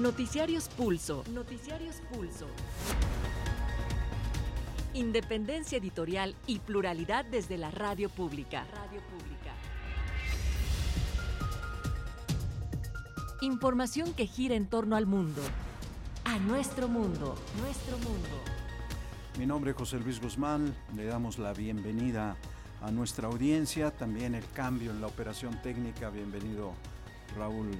Noticiarios Pulso. Noticiarios Pulso. Independencia editorial y pluralidad desde la radio pública. Radio pública. Información que gira en torno al mundo. A nuestro mundo. Nuestro mundo. Mi nombre es José Luis Guzmán. Le damos la bienvenida a nuestra audiencia. También el cambio en la operación técnica. Bienvenido, Raúl.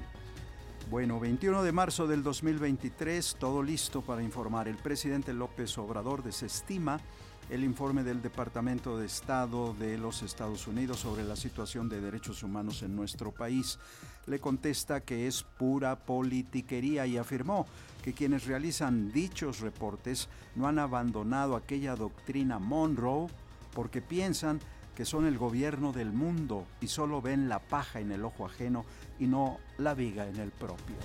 Bueno, 21 de marzo del 2023, todo listo para informar. El presidente López Obrador desestima el informe del Departamento de Estado de los Estados Unidos sobre la situación de derechos humanos en nuestro país. Le contesta que es pura politiquería y afirmó que quienes realizan dichos reportes no han abandonado aquella doctrina Monroe porque piensan que son el gobierno del mundo y solo ven la paja en el ojo ajeno y no la viga en el propio.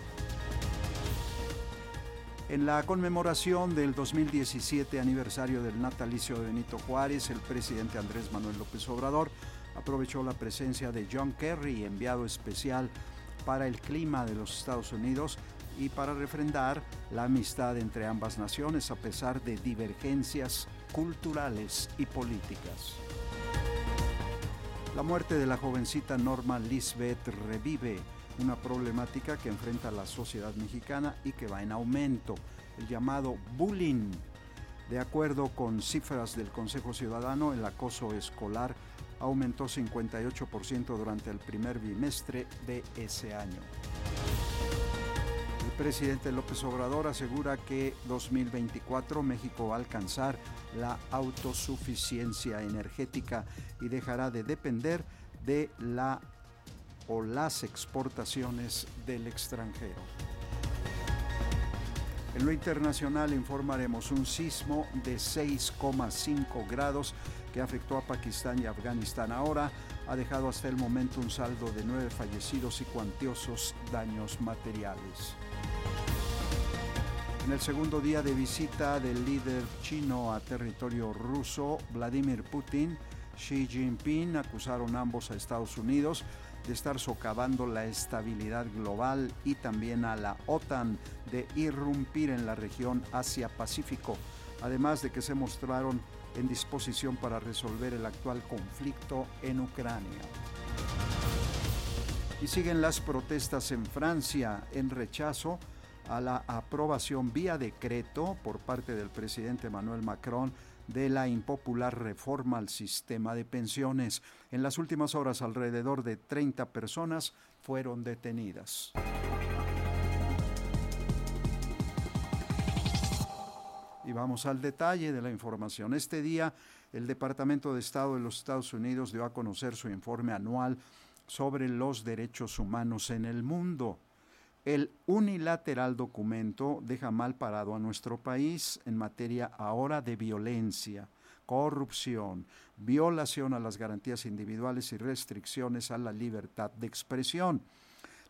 En la conmemoración del 2017 aniversario del natalicio de Benito Juárez, el presidente Andrés Manuel López Obrador aprovechó la presencia de John Kerry, enviado especial para el clima de los Estados Unidos y para refrendar la amistad entre ambas naciones a pesar de divergencias culturales y políticas. La muerte de la jovencita Norma Lisbeth revive una problemática que enfrenta la sociedad mexicana y que va en aumento, el llamado bullying. De acuerdo con cifras del Consejo Ciudadano, el acoso escolar aumentó 58% durante el primer bimestre de ese año. Presidente López Obrador asegura que 2024 México va a alcanzar la autosuficiencia energética y dejará de depender de la o las exportaciones del extranjero. En lo internacional informaremos un sismo de 6,5 grados que afectó a Pakistán y Afganistán. Ahora ha dejado hasta el momento un saldo de nueve fallecidos y cuantiosos daños materiales. En el segundo día de visita del líder chino a territorio ruso, Vladimir Putin, Xi Jinping acusaron ambos a Estados Unidos de estar socavando la estabilidad global y también a la OTAN de irrumpir en la región Asia-Pacífico, además de que se mostraron en disposición para resolver el actual conflicto en Ucrania. Y siguen las protestas en Francia en rechazo a la aprobación vía decreto por parte del presidente Emmanuel Macron de la impopular reforma al sistema de pensiones. En las últimas horas alrededor de 30 personas fueron detenidas. Y vamos al detalle de la información. Este día el Departamento de Estado de los Estados Unidos dio a conocer su informe anual sobre los derechos humanos en el mundo. El unilateral documento deja mal parado a nuestro país en materia ahora de violencia, corrupción, violación a las garantías individuales y restricciones a la libertad de expresión.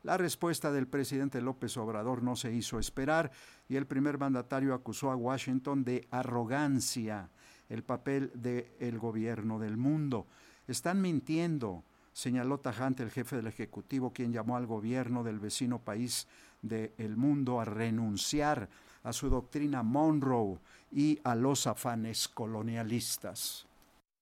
La respuesta del presidente López Obrador no se hizo esperar y el primer mandatario acusó a Washington de arrogancia, el papel del gobierno del mundo. Están mintiendo señaló tajante el jefe del Ejecutivo, quien llamó al gobierno del vecino país del mundo a renunciar a su doctrina Monroe y a los afanes colonialistas.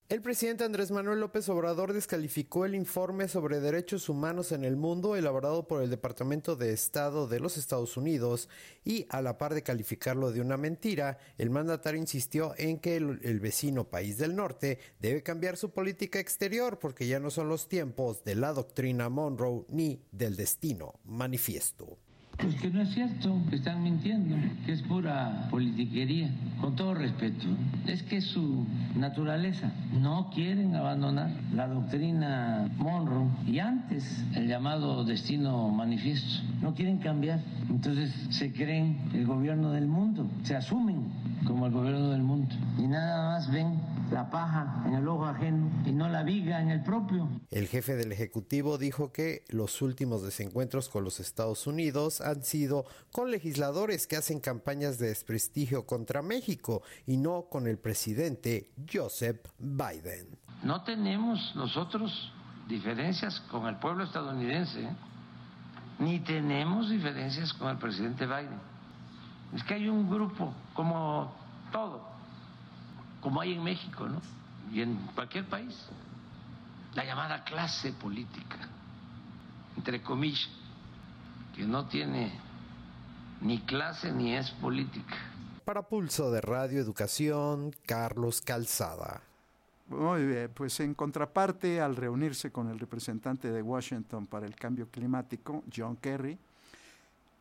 El presidente Andrés Manuel López Obrador descalificó el informe sobre derechos humanos en el mundo elaborado por el Departamento de Estado de los Estados Unidos y a la par de calificarlo de una mentira, el mandatario insistió en que el, vecino país del norte debe cambiar su política exterior porque ya no son los tiempos de la doctrina Monroe ni del destino manifiesto. Pues que no es cierto, que están mintiendo, que es pura politiquería, con todo respeto. Es que su naturaleza. No quieren abandonar la doctrina Monroe y antes el llamado destino manifiesto. No quieren cambiar. Entonces se creen el gobierno del mundo, se asumen como el gobierno del mundo y nada más ven la paja en el ojo ajeno y no la viga en el propio. El jefe del Ejecutivo dijo que los últimos desencuentros con los Estados Unidos han sido con legisladores que hacen campañas de desprestigio contra México y no con el presidente Joseph Biden. No tenemos nosotros diferencias con el pueblo estadounidense, ni tenemos diferencias con el presidente Biden. Es que hay un grupo, como todo, como hay en México, ¿no? Y en cualquier país, la llamada clase política, entre comillas, que no tiene ni clase ni es política. Para Pulso de Radio Educación, Carlos Calzada. Muy bien, pues en contraparte al reunirse con el representante de Washington para el cambio climático, John Kerry,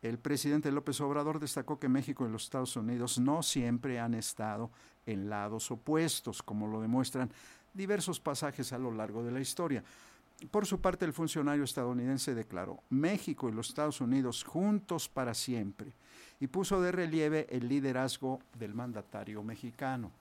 el presidente López Obrador destacó que México y los Estados Unidos no siempre han estado en lados opuestos, como lo demuestran diversos pasajes a lo largo de la historia. Por su parte, el funcionario estadounidense declaró México y los Estados Unidos juntos para siempre y puso de relieve el liderazgo del mandatario mexicano.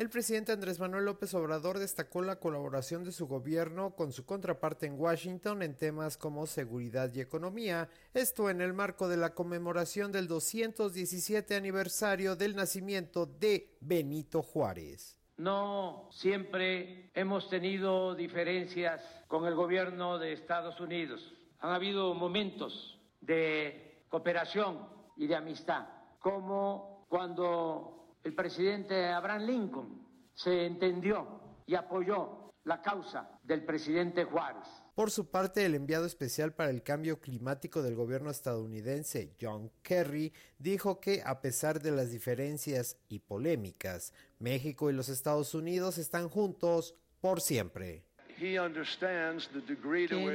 El presidente Andrés Manuel López Obrador destacó la colaboración de su gobierno con su contraparte en Washington en temas como seguridad y economía, esto en el marco de la conmemoración del 217 aniversario del nacimiento de Benito Juárez. No siempre hemos tenido diferencias con el gobierno de Estados Unidos. Han habido momentos de cooperación y de amistad, como cuando el presidente Abraham Lincoln se entendió y apoyó la causa del presidente Juárez. Por su parte, el enviado especial para el cambio climático del gobierno estadounidense, John Kerry, dijo que a pesar de las diferencias y polémicas, México y los Estados Unidos están juntos por siempre. Que él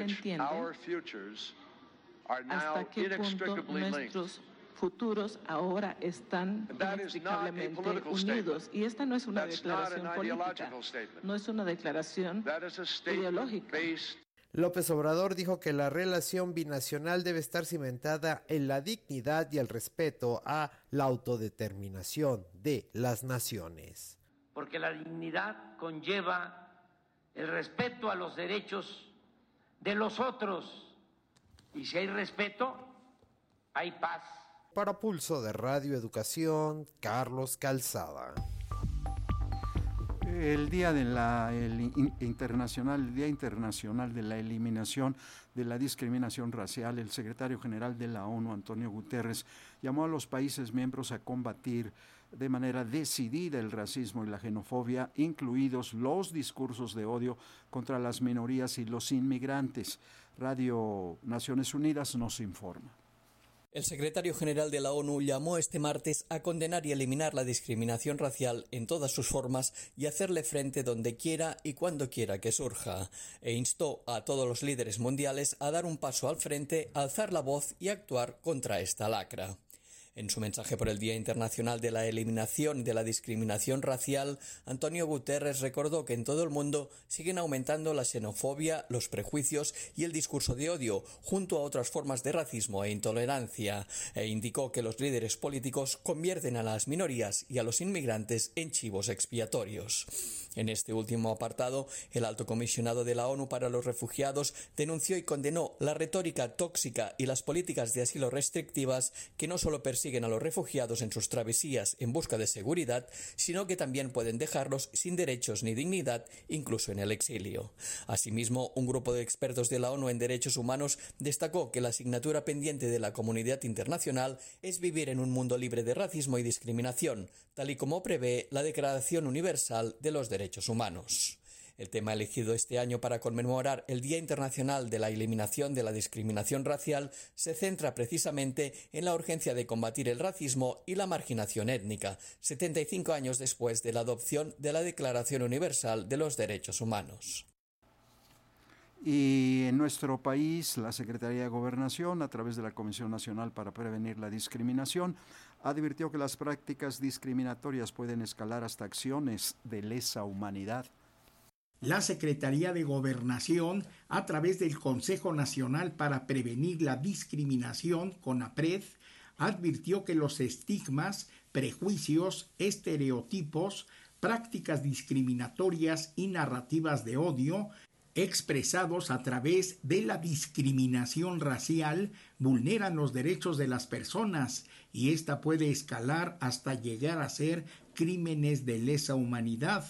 entiende hasta qué punto nuestros futuros ahora están inexplicablemente unidos. Y esta no es una declaración política, no es una declaración ideológica. López Obrador dijo que la relación binacional debe estar cimentada en la dignidad y el respeto a la autodeterminación de las naciones. Porque la dignidad conlleva el respeto a los derechos de los otros. Y si hay respeto, hay paz. Para Pulso de Radio Educación, Carlos Calzada. El Día de Internacional, el Día Internacional de la Eliminación de la Discriminación Racial, el secretario general de la ONU, Antonio Guterres, llamó a los países miembros a combatir de manera decidida el racismo y la xenofobia, incluidos los discursos de odio contra las minorías y los inmigrantes. Radio Naciones Unidas nos informa. El secretario general de la ONU llamó este martes a condenar y eliminar la discriminación racial en todas sus formas y hacerle frente donde quiera y cuando quiera que surja, e instó a todos los líderes mundiales a dar un paso al frente, alzar la voz y actuar contra esta lacra. En su mensaje por el Día Internacional de la Eliminación de la Discriminación Racial, Antonio Guterres recordó que en todo el mundo siguen aumentando la xenofobia, los prejuicios y el discurso de odio, junto a otras formas de racismo e intolerancia, e indicó que los líderes políticos convierten a las minorías y a los inmigrantes en chivos expiatorios. En este último apartado, el alto comisionado de la ONU para los Refugiados denunció y condenó la retórica tóxica y las políticas de asilo restrictivas que no solo persiguen a los refugiados en sus travesías en busca de seguridad, sino que también pueden dejarlos sin derechos ni dignidad, incluso en el exilio. Asimismo, un grupo de expertos de la ONU en derechos humanos destacó que la asignatura pendiente de la comunidad internacional es vivir en un mundo libre de racismo y discriminación, tal y como prevé la Declaración Universal de los Derechos Humanos. El tema elegido este año para conmemorar el Día Internacional de la Eliminación de la Discriminación Racial se centra precisamente en la urgencia de combatir el racismo y la marginación étnica, 75 años después de la adopción de la Declaración Universal de los Derechos Humanos. Y en nuestro país, la Secretaría de Gobernación, a través de la Comisión Nacional para Prevenir la Discriminación, advirtió que las prácticas discriminatorias pueden escalar hasta acciones de lesa humanidad. La Secretaría de Gobernación, a través del Consejo Nacional para Prevenir la Discriminación, CONAPRED, advirtió que los estigmas, prejuicios, estereotipos, prácticas discriminatorias y narrativas de odio expresados a través de la discriminación racial vulneran los derechos de las personas y ésta puede escalar hasta llegar a ser crímenes de lesa humanidad.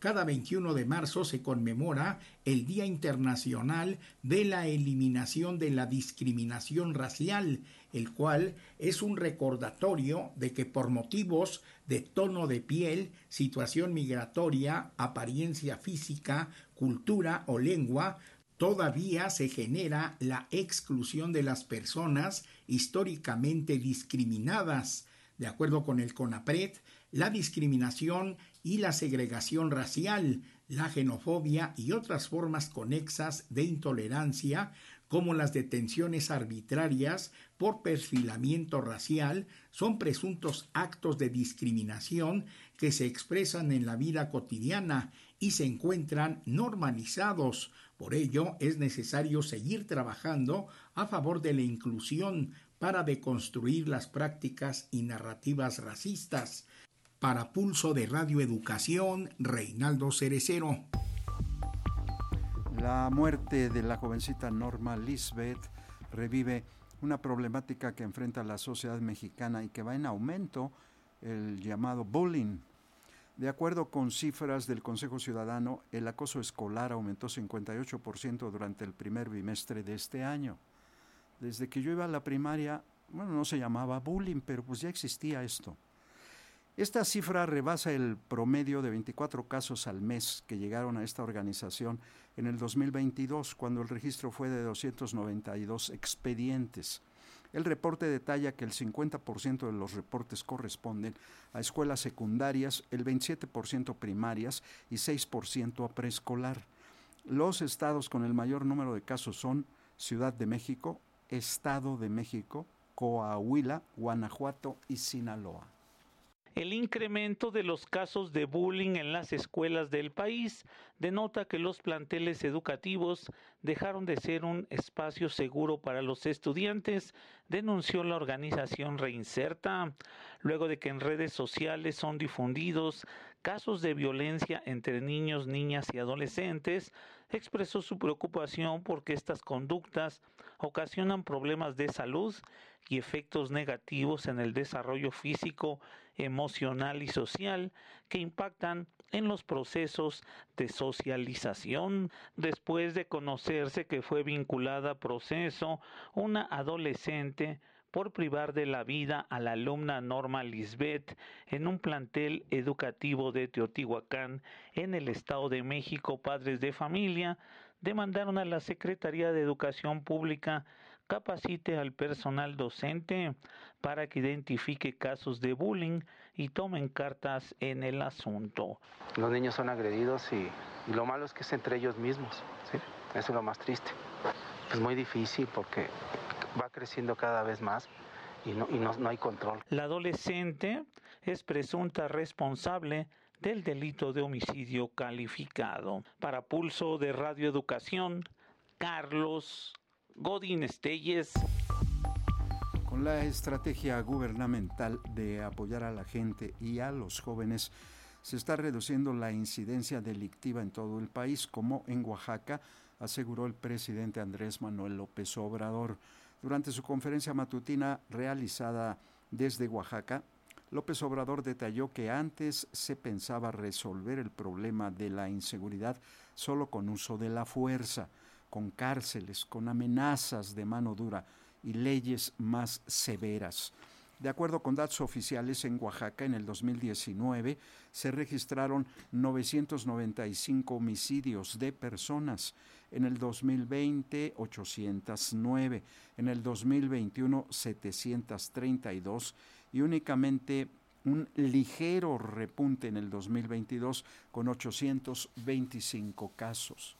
Cada 21 de marzo se conmemora el Día Internacional de la Eliminación de la Discriminación Racial, el cual es un recordatorio de que por motivos de tono de piel, situación migratoria, apariencia física, cultura o lengua, todavía se genera la exclusión de las personas históricamente discriminadas. De acuerdo con el CONAPRED, la discriminación y la segregación racial, la xenofobia y otras formas conexas de intolerancia, como las detenciones arbitrarias por perfilamiento racial, son presuntos actos de discriminación que se expresan en la vida cotidiana y se encuentran normalizados. Por ello, es necesario seguir trabajando a favor de la inclusión para deconstruir las prácticas y narrativas racistas. Para Pulso de Radio Educación, Reinaldo Cerecero. La muerte de la jovencita Norma Lisbeth revive una problemática que enfrenta la sociedad mexicana y que va en aumento, el llamado bullying. De acuerdo con cifras del Consejo Ciudadano, el acoso escolar aumentó 58% durante el primer bimestre de este año. Desde que yo iba a la primaria, bueno, no se llamaba bullying, pero pues ya existía esto. Esta cifra rebasa el promedio de 24 casos al mes que llegaron a esta organización en el 2022, cuando el registro fue de 292 expedientes. El reporte detalla que el 50% de los reportes corresponden a escuelas secundarias, el 27% primarias y 6% a preescolar. Los estados con el mayor número de casos son Ciudad de México, Estado de México, Coahuila, Guanajuato y Sinaloa el incremento de los casos de bullying en las escuelas del país. Denota que los planteles educativos dejaron de ser un espacio seguro para los estudiantes, denunció la organización Reinserta, luego de que en redes sociales son difundidos casos de violencia entre niños, niñas y adolescentes, expresó su preocupación porque estas conductas ocasionan problemas de salud y efectos negativos en el desarrollo físico, emocional y social que impactan en los procesos de socialización. Después de conocerse que fue vinculada a proceso una adolescente por privar de la vida a la alumna Norma Lisbeth en un plantel educativo de Teotihuacán en el Estado de México, padres de familia demandaron a la Secretaría de Educación Pública capacite al personal docente para que identifique casos de bullying y tomen cartas en el asunto. Los niños son agredidos y, lo malo es que es entre ellos mismos, ¿sí? eso es lo más triste. Es muy difícil porque va creciendo cada vez más y no, y no, no hay control. La adolescente es presunta responsable del delito de homicidio calificado. Para Pulso de Radio Educación, Carlos Godín Estelles. Con la estrategia gubernamental de apoyar a la gente y a los jóvenes, se está reduciendo la incidencia delictiva en todo el país, como en Oaxaca, aseguró el presidente Andrés Manuel López Obrador. Durante su conferencia matutina realizada desde Oaxaca, López Obrador detalló que antes se pensaba resolver el problema de la inseguridad solo con uso de la fuerza con cárceles, con amenazas de mano dura y leyes más severas. De acuerdo con datos oficiales, en Oaxaca en el 2019 se registraron 995 homicidios de personas, en el 2020 809, en el 2021 732 y únicamente un ligero repunte en el 2022 con 825 casos.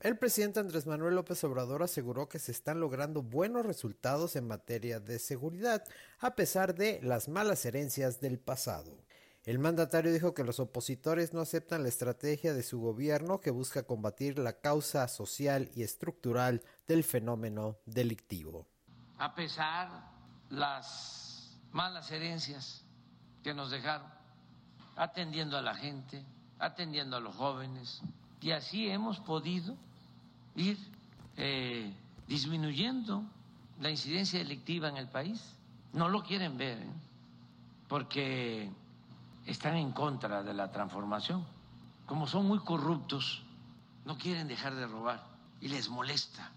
El presidente Andrés Manuel López Obrador aseguró que se están logrando buenos resultados en materia de seguridad, a pesar de las malas herencias del pasado. El mandatario dijo que los opositores no aceptan la estrategia de su gobierno que busca combatir la causa social y estructural del fenómeno delictivo. A pesar las malas herencias que nos dejaron, atendiendo a la gente, atendiendo a los jóvenes, y así hemos podido ir eh, disminuyendo la incidencia delictiva en el país. No lo quieren ver, ¿eh? porque están en contra de la transformación. como son muy corruptos, no quieren dejar de robar y les molesta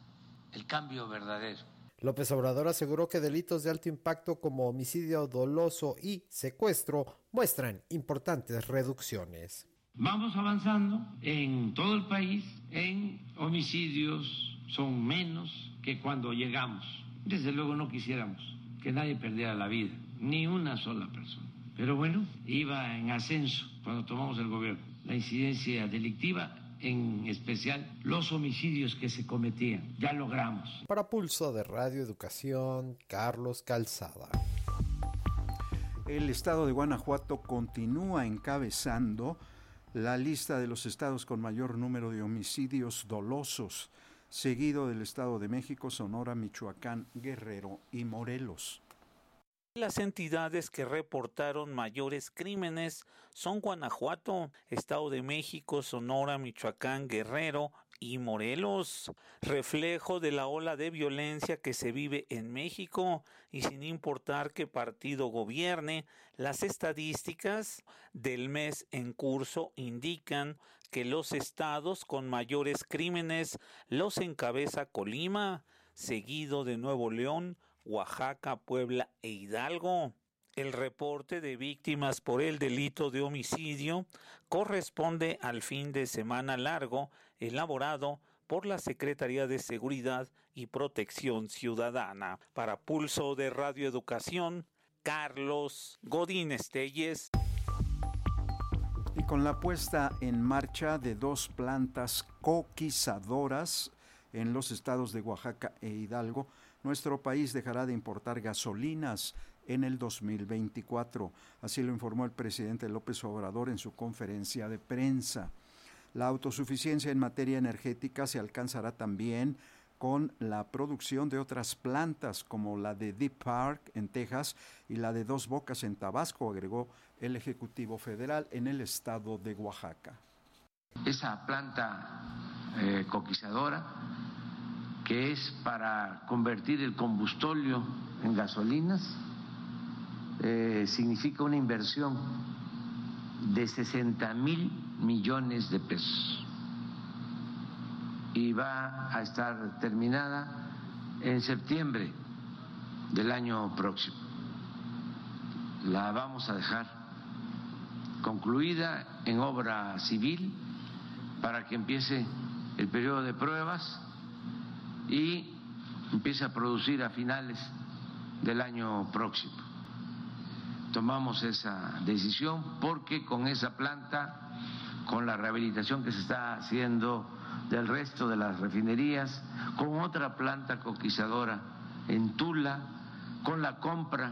el cambio verdadero. López Obrador aseguró que delitos de alto impacto como homicidio doloso y secuestro muestran importantes reducciones. Vamos avanzando en todo el país en homicidios, son menos que cuando llegamos. Desde luego no quisiéramos que nadie perdiera la vida, ni una sola persona. Pero bueno, iba en ascenso cuando tomamos el gobierno. La incidencia delictiva en especial los homicidios que se cometían. Ya logramos. Para Pulso de Radio Educación, Carlos Calzada. El estado de Guanajuato continúa encabezando la lista de los estados con mayor número de homicidios dolosos, seguido del Estado de México, Sonora, Michoacán, Guerrero y Morelos. Las entidades que reportaron mayores crímenes son Guanajuato, Estado de México, Sonora, Michoacán, Guerrero y Morelos, reflejo de la ola de violencia que se vive en México y sin importar qué partido gobierne, las estadísticas del mes en curso indican que los estados con mayores crímenes los encabeza Colima, seguido de Nuevo León, Oaxaca, Puebla e Hidalgo. El reporte de víctimas por el delito de homicidio corresponde al fin de semana largo elaborado por la Secretaría de Seguridad y Protección Ciudadana. Para Pulso de Radio Educación, Carlos Godín Estelles. Y con la puesta en marcha de dos plantas coquizadoras en los estados de Oaxaca e Hidalgo, nuestro país dejará de importar gasolinas en el 2024. Así lo informó el presidente López Obrador en su conferencia de prensa. La autosuficiencia en materia energética se alcanzará también con la producción de otras plantas como la de Deep Park en Texas y la de Dos Bocas en Tabasco, agregó el Ejecutivo Federal en el estado de Oaxaca. Esa planta eh, coquizadora que es para convertir el combustóleo en gasolinas, eh, significa una inversión de 60 mil millones de pesos y va a estar terminada en septiembre del año próximo. La vamos a dejar concluida en obra civil para que empiece el periodo de pruebas y empiece a producir a finales del año próximo. Tomamos esa decisión porque con esa planta, con la rehabilitación que se está haciendo del resto de las refinerías, con otra planta coquizadora en Tula, con la compra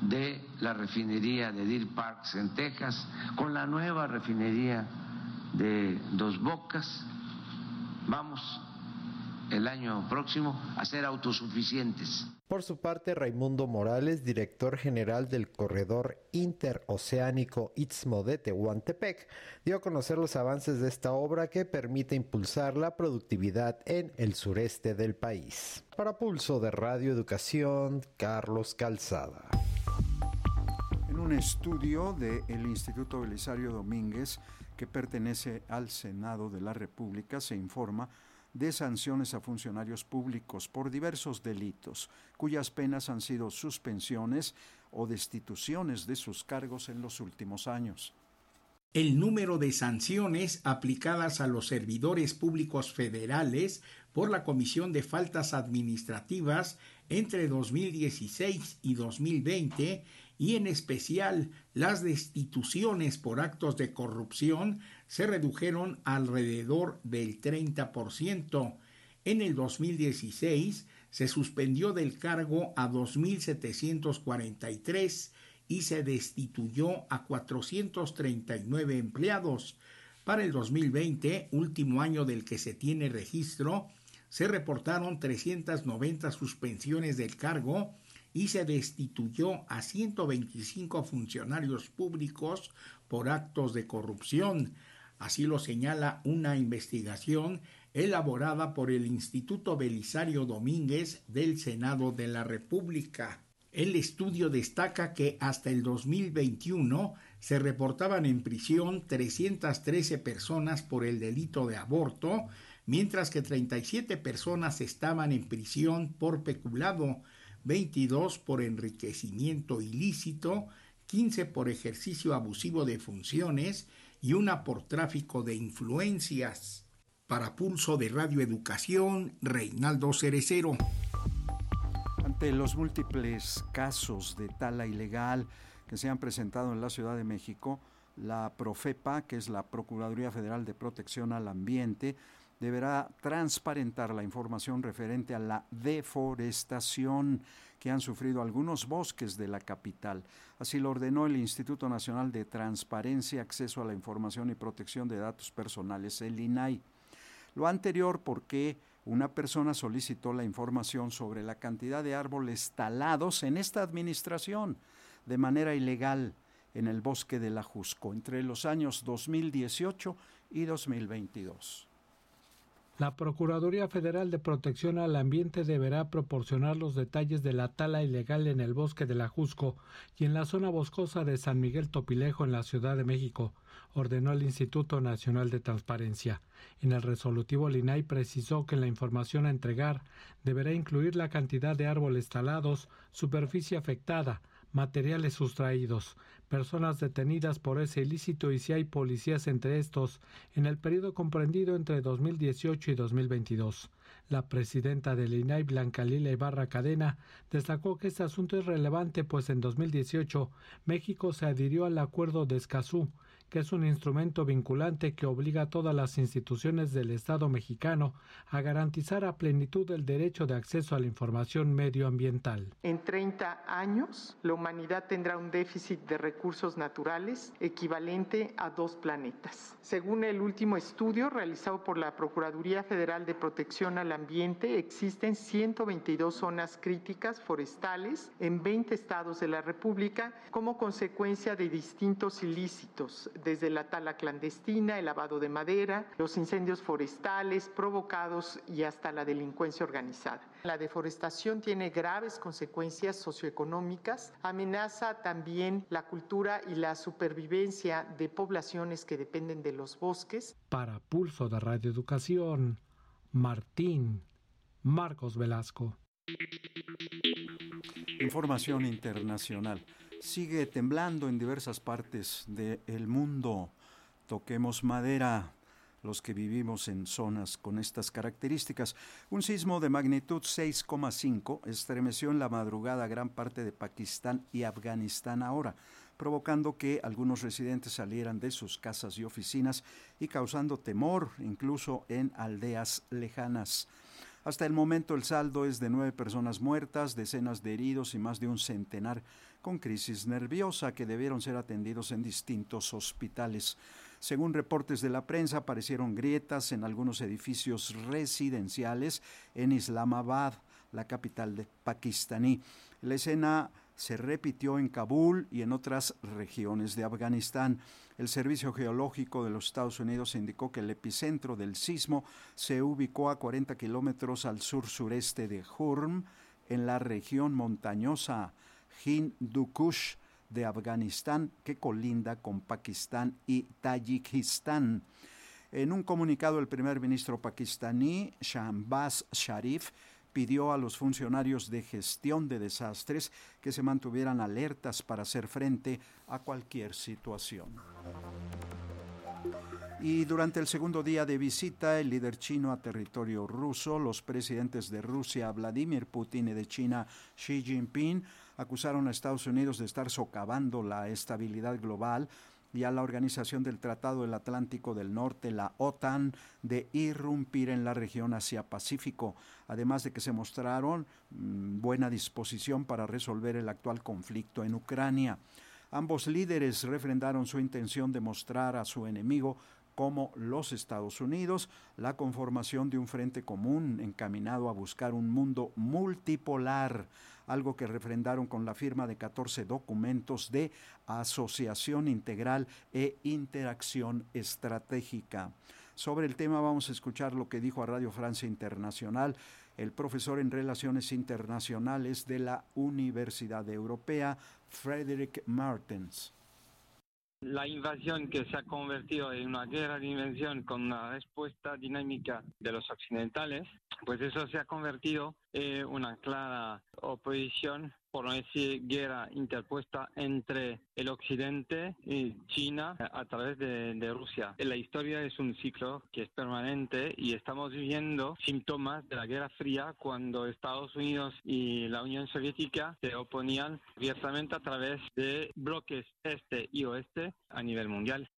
de la refinería de Deer Parks en Texas, con la nueva refinería de Dos Bocas, vamos el año próximo a ser autosuficientes. Por su parte, Raimundo Morales, director general del Corredor Interoceánico Istmo de Tehuantepec, dio a conocer los avances de esta obra que permite impulsar la productividad en el sureste del país. Para Pulso de Radio Educación, Carlos Calzada. En un estudio del Instituto Belisario Domínguez, que pertenece al Senado de la República, se informa de sanciones a funcionarios públicos por diversos delitos, cuyas penas han sido suspensiones o destituciones de sus cargos en los últimos años. El número de sanciones aplicadas a los servidores públicos federales por la Comisión de Faltas Administrativas entre 2016 y 2020 y en especial las destituciones por actos de corrupción se redujeron alrededor del 30%. En el 2016 se suspendió del cargo a 2.743 y se destituyó a 439 empleados. Para el 2020, último año del que se tiene registro, se reportaron 390 suspensiones del cargo y se destituyó a 125 funcionarios públicos por actos de corrupción. Así lo señala una investigación elaborada por el Instituto Belisario Domínguez del Senado de la República. El estudio destaca que hasta el 2021 se reportaban en prisión 313 personas por el delito de aborto, mientras que 37 personas estaban en prisión por peculado, 22 por enriquecimiento ilícito, 15 por ejercicio abusivo de funciones y una por tráfico de influencias. Para Pulso de Radioeducación, Reinaldo Cerecero. Ante los múltiples casos de tala ilegal que se han presentado en la Ciudad de México, la Profepa, que es la Procuraduría Federal de Protección al Ambiente, deberá transparentar la información referente a la deforestación que han sufrido algunos bosques de la capital. Así lo ordenó el Instituto Nacional de Transparencia, Acceso a la Información y Protección de Datos Personales, el INAI. Lo anterior porque una persona solicitó la información sobre la cantidad de árboles talados en esta administración de manera ilegal en el bosque de la Jusco entre los años 2018 y 2022. La Procuraduría Federal de Protección al Ambiente deberá proporcionar los detalles de la tala ilegal en el bosque de la Jusco y en la zona boscosa de San Miguel Topilejo en la Ciudad de México, ordenó el Instituto Nacional de Transparencia. En el resolutivo Linay precisó que la información a entregar deberá incluir la cantidad de árboles talados, superficie afectada, materiales sustraídos, personas detenidas por ese ilícito y si hay policías entre estos en el periodo comprendido entre 2018 y 2022. La presidenta del INAI, Blanca Lila Ibarra Cadena, destacó que este asunto es relevante pues en 2018 México se adhirió al acuerdo de Escazú, que es un instrumento vinculante que obliga a todas las instituciones del Estado mexicano a garantizar a plenitud el derecho de acceso a la información medioambiental. En 30 años, la humanidad tendrá un déficit de recursos naturales equivalente a dos planetas. Según el último estudio realizado por la Procuraduría Federal de Protección al Ambiente, existen 122 zonas críticas forestales en 20 estados de la República como consecuencia de distintos ilícitos desde la tala clandestina, el lavado de madera, los incendios forestales provocados y hasta la delincuencia organizada. La deforestación tiene graves consecuencias socioeconómicas, amenaza también la cultura y la supervivencia de poblaciones que dependen de los bosques. Para Pulso de Radio Educación, Martín Marcos Velasco. Información internacional sigue temblando en diversas partes del mundo. Toquemos madera los que vivimos en zonas con estas características. Un sismo de magnitud 6,5 estremeció en la madrugada gran parte de Pakistán y Afganistán ahora, provocando que algunos residentes salieran de sus casas y oficinas y causando temor incluso en aldeas lejanas. Hasta el momento el saldo es de nueve personas muertas, decenas de heridos y más de un centenar con crisis nerviosa que debieron ser atendidos en distintos hospitales. Según reportes de la prensa, aparecieron grietas en algunos edificios residenciales en Islamabad, la capital de pakistaní. La escena se repitió en Kabul y en otras regiones de Afganistán. El Servicio Geológico de los Estados Unidos indicó que el epicentro del sismo se ubicó a 40 kilómetros al sur-sureste de Hurm, en la región montañosa Hindukush de Afganistán, que colinda con Pakistán y Tayikistán. En un comunicado, el primer ministro pakistaní, Shahbaz Sharif, pidió a los funcionarios de gestión de desastres que se mantuvieran alertas para hacer frente a cualquier situación. Y durante el segundo día de visita, el líder chino a territorio ruso, los presidentes de Rusia, Vladimir Putin, y de China, Xi Jinping, acusaron a Estados Unidos de estar socavando la estabilidad global y a la Organización del Tratado del Atlántico del Norte, la OTAN, de irrumpir en la región Asia-Pacífico, además de que se mostraron mm, buena disposición para resolver el actual conflicto en Ucrania. Ambos líderes refrendaron su intención de mostrar a su enemigo como los Estados Unidos, la conformación de un frente común encaminado a buscar un mundo multipolar algo que refrendaron con la firma de 14 documentos de asociación integral e interacción estratégica. Sobre el tema vamos a escuchar lo que dijo a Radio Francia Internacional el profesor en Relaciones Internacionales de la Universidad Europea, Frederick Martens. La invasión que se ha convertido en una guerra de invención con una respuesta dinámica de los occidentales, pues eso se ha convertido en una clara oposición por no decir guerra interpuesta entre el occidente y China a través de, de, Rusia. La historia es un ciclo que es permanente y estamos viviendo síntomas de la Guerra Fría cuando Estados Unidos y la Unión Soviética se oponían abiertamente a través de bloques este y oeste a nivel mundial.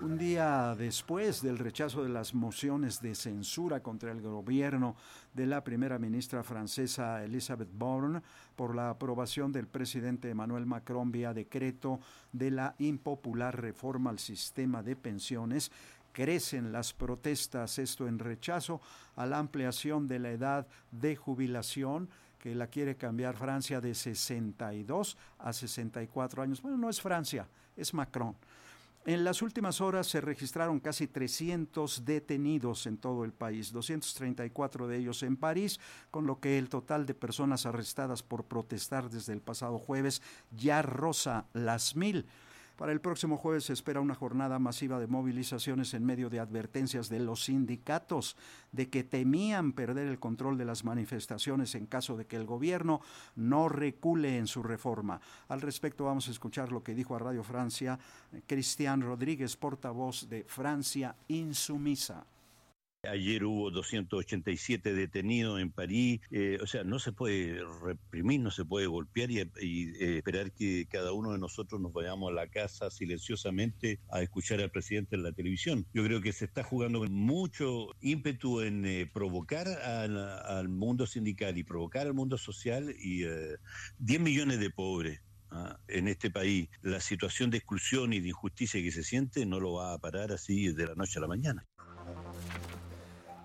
Un día después del rechazo de las mociones de censura contra el gobierno de la primera ministra francesa Elisabeth Borne por la aprobación del presidente Emmanuel Macron vía decreto de la impopular reforma al sistema de pensiones, crecen las protestas, esto en rechazo a la ampliación de la edad de jubilación que la quiere cambiar Francia de 62 a 64 años. Bueno, no es Francia, es Macron. En las últimas horas se registraron casi 300 detenidos en todo el país, 234 de ellos en París, con lo que el total de personas arrestadas por protestar desde el pasado jueves ya roza las mil. Para el próximo jueves se espera una jornada masiva de movilizaciones en medio de advertencias de los sindicatos de que temían perder el control de las manifestaciones en caso de que el gobierno no recule en su reforma. Al respecto vamos a escuchar lo que dijo a Radio Francia Cristian Rodríguez, portavoz de Francia Insumisa. Ayer hubo 287 detenidos en París. Eh, o sea, no se puede reprimir, no se puede golpear y, eh, esperar que cada uno de nosotros nos vayamos a la casa silenciosamente a escuchar al presidente en la televisión. Yo creo que se está jugando mucho ímpetu en eh, provocar al, mundo sindical y provocar al mundo social y 10 millones de pobres. ¿ah? en este país, la situación de exclusión y de injusticia que se siente no lo va a parar así de la noche a la mañana.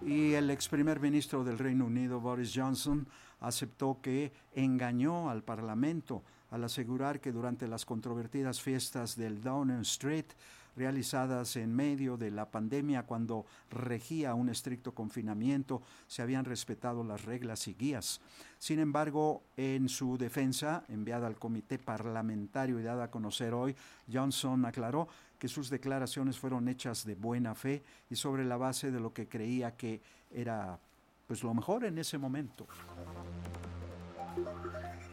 Y el ex primer ministro del Reino Unido, Boris Johnson, aceptó que engañó al Parlamento al asegurar que durante las controvertidas fiestas del Downing Street, realizadas en medio de la pandemia cuando regía un estricto confinamiento, se habían respetado las reglas y guías. Sin embargo, en su defensa, enviada al comité parlamentario y dada a conocer hoy, Johnson aclaró que sus declaraciones fueron hechas de buena fe y sobre la base de lo que creía que era pues lo mejor en ese momento.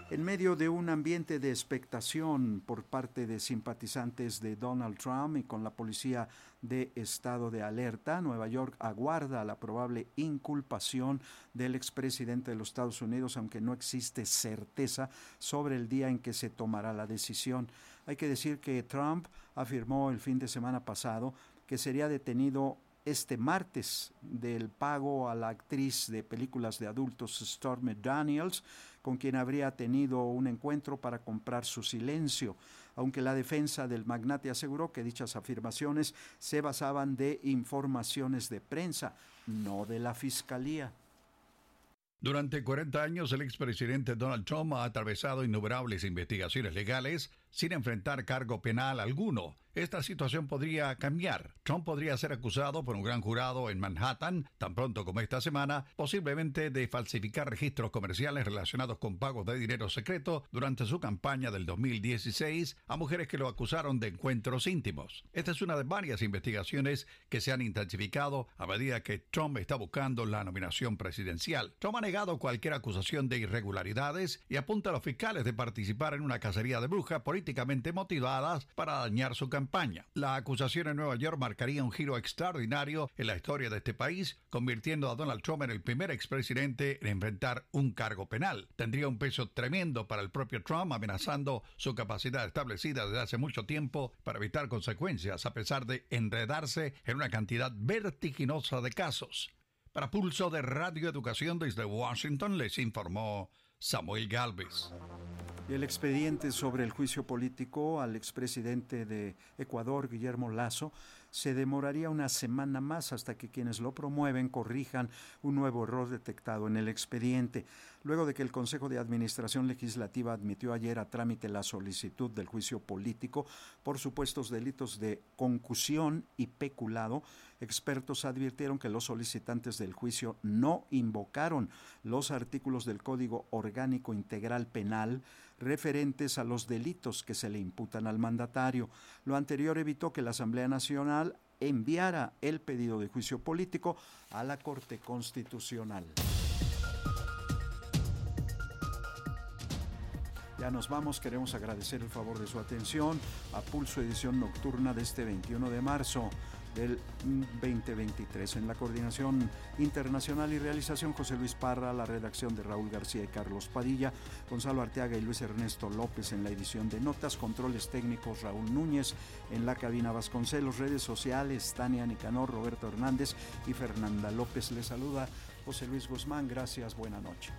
En medio de un ambiente de expectación por parte de simpatizantes de Donald Trump y con la policía de estado de alerta, Nueva York aguarda la probable inculpación del expresidente de los Estados Unidos, aunque no existe certeza sobre el día en que se tomará la decisión. Hay que decir que Trump afirmó el fin de semana pasado que sería detenido este martes del pago a la actriz de películas de adultos Stormy Daniels, con quien habría tenido un encuentro para comprar su silencio, aunque la defensa del magnate aseguró que dichas afirmaciones se basaban de informaciones de prensa, no de la fiscalía. Durante 40 años, el expresidente Donald Trump ha atravesado innumerables investigaciones legales sin enfrentar cargo penal alguno. Esta situación podría cambiar. Trump podría ser acusado por un gran jurado en Manhattan, tan pronto como esta semana, posiblemente de falsificar registros comerciales relacionados con pagos de dinero secreto durante su campaña del 2016 a mujeres que lo acusaron de encuentros íntimos. Esta es una de varias investigaciones que se han intensificado a medida que Trump está buscando la nominación presidencial. Trump ha negado cualquier acusación de irregularidades y apunta a los fiscales de participar en una cacería de brujas políticamente motivadas para dañar su campaña la acusación en Nueva York marcaría un giro extraordinario en la historia de este país, convirtiendo a Donald Trump en el primer expresidente en enfrentar un cargo penal. Tendría un peso tremendo para el propio Trump, amenazando su capacidad establecida desde hace mucho tiempo para evitar consecuencias, a pesar de enredarse en una cantidad vertiginosa de casos. Para Pulso de Radio Educación desde Washington les informó Samuel Galvez. El expediente sobre el juicio político al expresidente de Ecuador, Guillermo Lazo, se demoraría una semana más hasta que quienes lo promueven corrijan un nuevo error detectado en el expediente. Luego de que el Consejo de Administración Legislativa admitió ayer a trámite la solicitud del juicio político por supuestos delitos de concusión y peculado, expertos advirtieron que los solicitantes del juicio no invocaron los artículos del Código Orgánico Integral Penal referentes a los delitos que se le imputan al mandatario. Lo anterior evitó que la Asamblea Nacional enviara el pedido de juicio político a la Corte Constitucional. Ya nos vamos, queremos agradecer el favor de su atención a Pulso Edición Nocturna de este 21 de marzo del 2023. En la coordinación internacional y realización José Luis Parra, la redacción de Raúl García y Carlos Padilla, Gonzalo Arteaga y Luis Ernesto López en la edición de notas, controles técnicos Raúl Núñez en la cabina Vasconcelos, redes sociales Tania Nicanor, Roberto Hernández y Fernanda López. Les saluda José Luis Guzmán. Gracias, buena noche.